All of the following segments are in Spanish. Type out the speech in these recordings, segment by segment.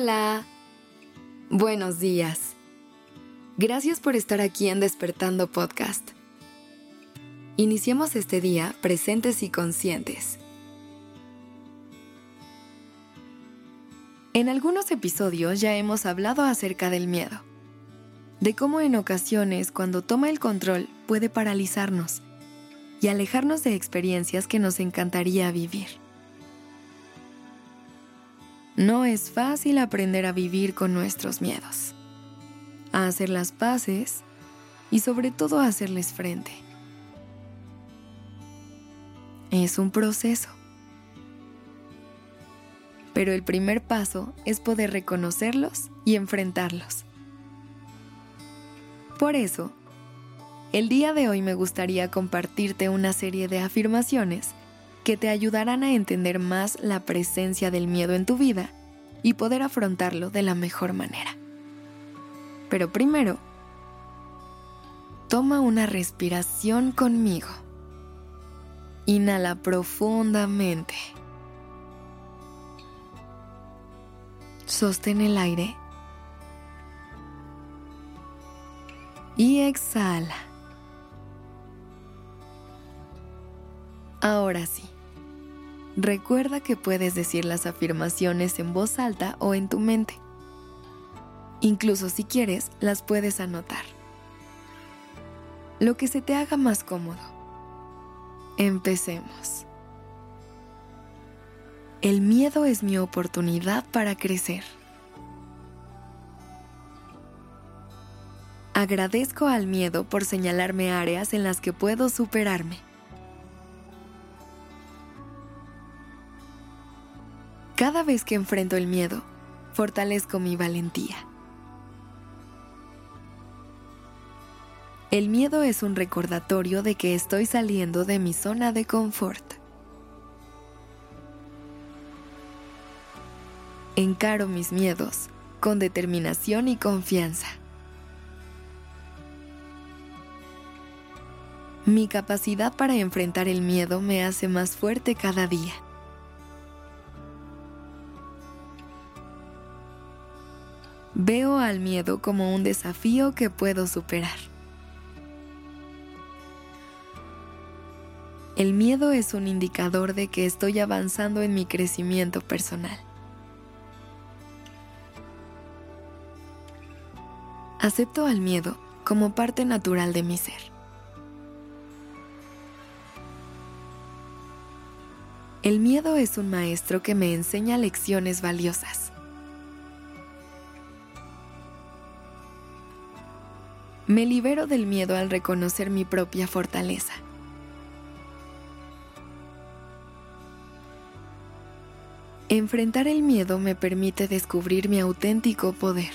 Hola. Buenos días. Gracias por estar aquí en Despertando Podcast. Iniciemos este día presentes y conscientes. En algunos episodios ya hemos hablado acerca del miedo, de cómo en ocasiones cuando toma el control puede paralizarnos y alejarnos de experiencias que nos encantaría vivir. No es fácil aprender a vivir con nuestros miedos, a hacer las paces y sobre todo a hacerles frente. Es un proceso. Pero el primer paso es poder reconocerlos y enfrentarlos. Por eso, el día de hoy me gustaría compartirte una serie de afirmaciones que te ayudarán a entender más la presencia del miedo en tu vida y poder afrontarlo de la mejor manera. Pero primero, toma una respiración conmigo. Inhala profundamente. Sostén el aire. Y exhala. Ahora sí. Recuerda que puedes decir las afirmaciones en voz alta o en tu mente. Incluso si quieres, las puedes anotar. Lo que se te haga más cómodo. Empecemos. El miedo es mi oportunidad para crecer. Agradezco al miedo por señalarme áreas en las que puedo superarme. Vez que enfrento el miedo, fortalezco mi valentía. El miedo es un recordatorio de que estoy saliendo de mi zona de confort. Encaro mis miedos con determinación y confianza. Mi capacidad para enfrentar el miedo me hace más fuerte cada día. Veo al miedo como un desafío que puedo superar. El miedo es un indicador de que estoy avanzando en mi crecimiento personal. Acepto al miedo como parte natural de mi ser. El miedo es un maestro que me enseña lecciones valiosas. Me libero del miedo al reconocer mi propia fortaleza. Enfrentar el miedo me permite descubrir mi auténtico poder.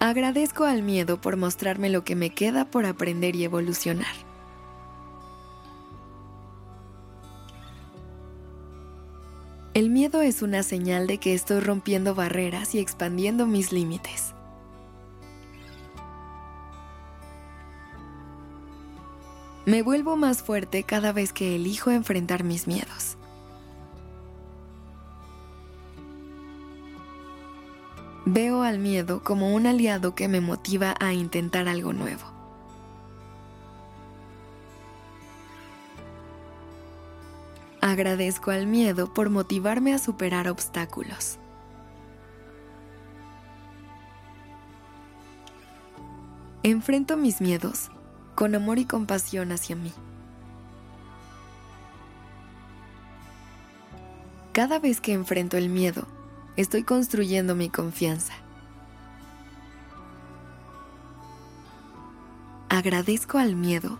Agradezco al miedo por mostrarme lo que me queda por aprender y evolucionar. El miedo es una señal de que estoy rompiendo barreras y expandiendo mis límites. Me vuelvo más fuerte cada vez que elijo enfrentar mis miedos. Veo al miedo como un aliado que me motiva a intentar algo nuevo. Agradezco al miedo por motivarme a superar obstáculos. Enfrento mis miedos con amor y compasión hacia mí. Cada vez que enfrento el miedo, estoy construyendo mi confianza. Agradezco al miedo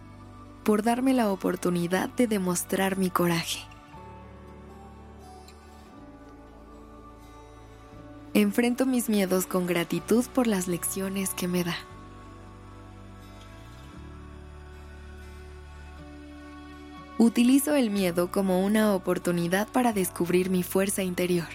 por darme la oportunidad de demostrar mi coraje. Enfrento mis miedos con gratitud por las lecciones que me da. Utilizo el miedo como una oportunidad para descubrir mi fuerza interior.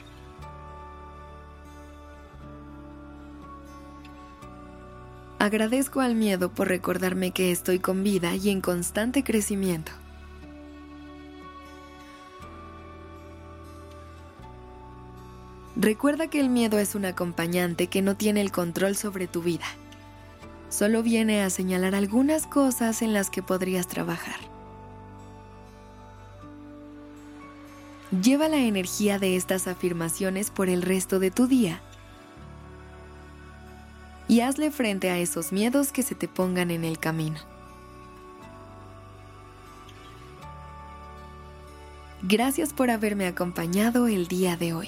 Agradezco al miedo por recordarme que estoy con vida y en constante crecimiento. Recuerda que el miedo es un acompañante que no tiene el control sobre tu vida. Solo viene a señalar algunas cosas en las que podrías trabajar. Lleva la energía de estas afirmaciones por el resto de tu día y hazle frente a esos miedos que se te pongan en el camino. Gracias por haberme acompañado el día de hoy.